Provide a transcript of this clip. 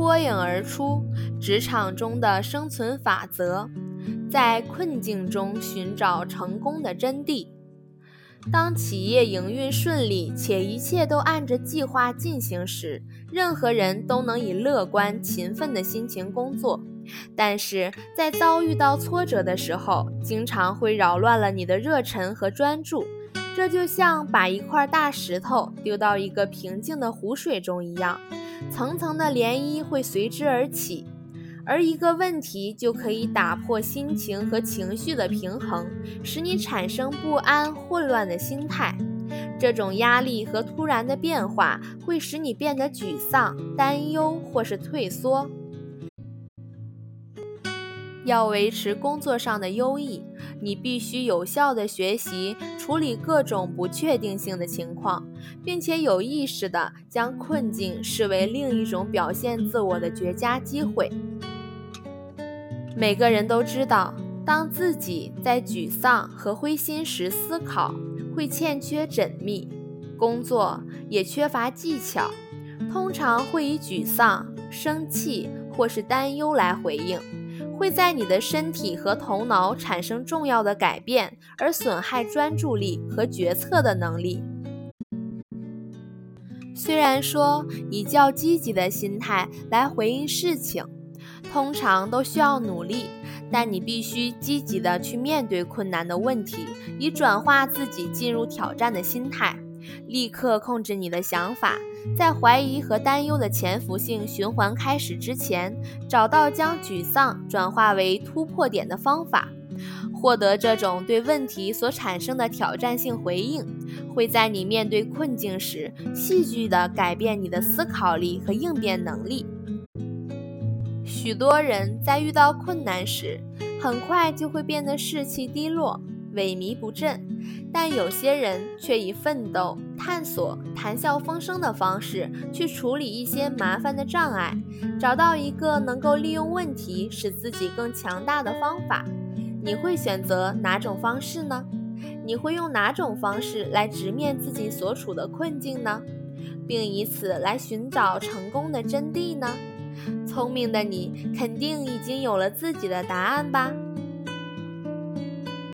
脱颖而出，职场中的生存法则，在困境中寻找成功的真谛。当企业营运顺利且一切都按着计划进行时，任何人都能以乐观勤奋的心情工作。但是在遭遇到挫折的时候，经常会扰乱了你的热忱和专注。这就像把一块大石头丢到一个平静的湖水中一样，层层的涟漪会随之而起。而一个问题就可以打破心情和情绪的平衡，使你产生不安、混乱的心态。这种压力和突然的变化会使你变得沮丧、担忧或是退缩。要维持工作上的优异，你必须有效地学习处理各种不确定性的情况，并且有意识地将困境视为另一种表现自我的绝佳机会。每个人都知道，当自己在沮丧和灰心时，思考会欠缺缜密，工作也缺乏技巧，通常会以沮丧、生气或是担忧来回应，会在你的身体和头脑产生重要的改变，而损害专注力和决策的能力。虽然说以较积极的心态来回应事情。通常都需要努力，但你必须积极的去面对困难的问题，以转化自己进入挑战的心态。立刻控制你的想法，在怀疑和担忧的潜伏性循环开始之前，找到将沮丧转化为突破点的方法。获得这种对问题所产生的挑战性回应，会在你面对困境时，戏剧地改变你的思考力和应变能力。许多人在遇到困难时，很快就会变得士气低落、萎靡不振；但有些人却以奋斗、探索、谈笑风生的方式去处理一些麻烦的障碍，找到一个能够利用问题使自己更强大的方法。你会选择哪种方式呢？你会用哪种方式来直面自己所处的困境呢？并以此来寻找成功的真谛呢？聪明的你肯定已经有了自己的答案吧。